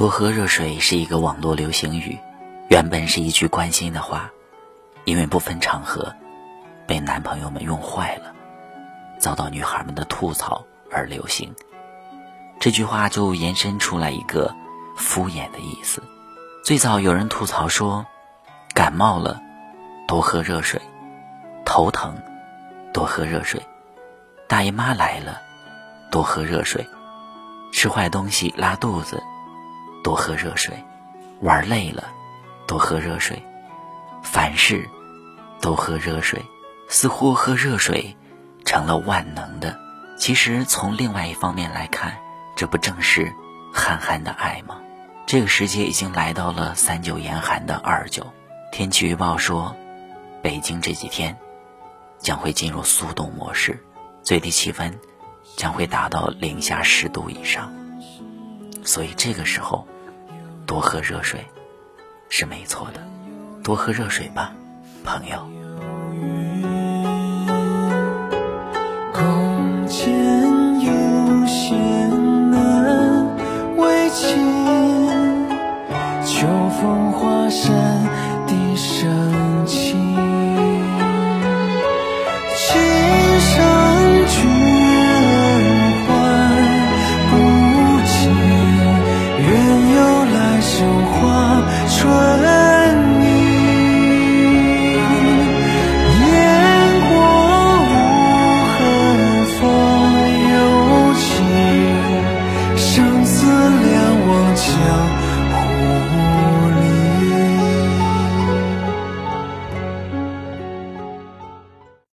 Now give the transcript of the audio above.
多喝热水是一个网络流行语，原本是一句关心的话，因为不分场合，被男朋友们用坏了，遭到女孩们的吐槽而流行。这句话就延伸出来一个敷衍的意思。最早有人吐槽说，感冒了多喝热水，头疼多喝热水，大姨妈来了多喝热水，吃坏东西拉肚子。多喝热水，玩累了，多喝热水，凡事都喝热水，似乎喝热水成了万能的。其实从另外一方面来看，这不正是憨憨的爱吗？这个时节已经来到了三九严寒的二九，天气预报说，北京这几天将会进入速冻模式，最低气温将会达到零下十度以上。所以这个时候，多喝热水是没错的，多喝热水吧，朋友。空间有限，难为情。秋风华山。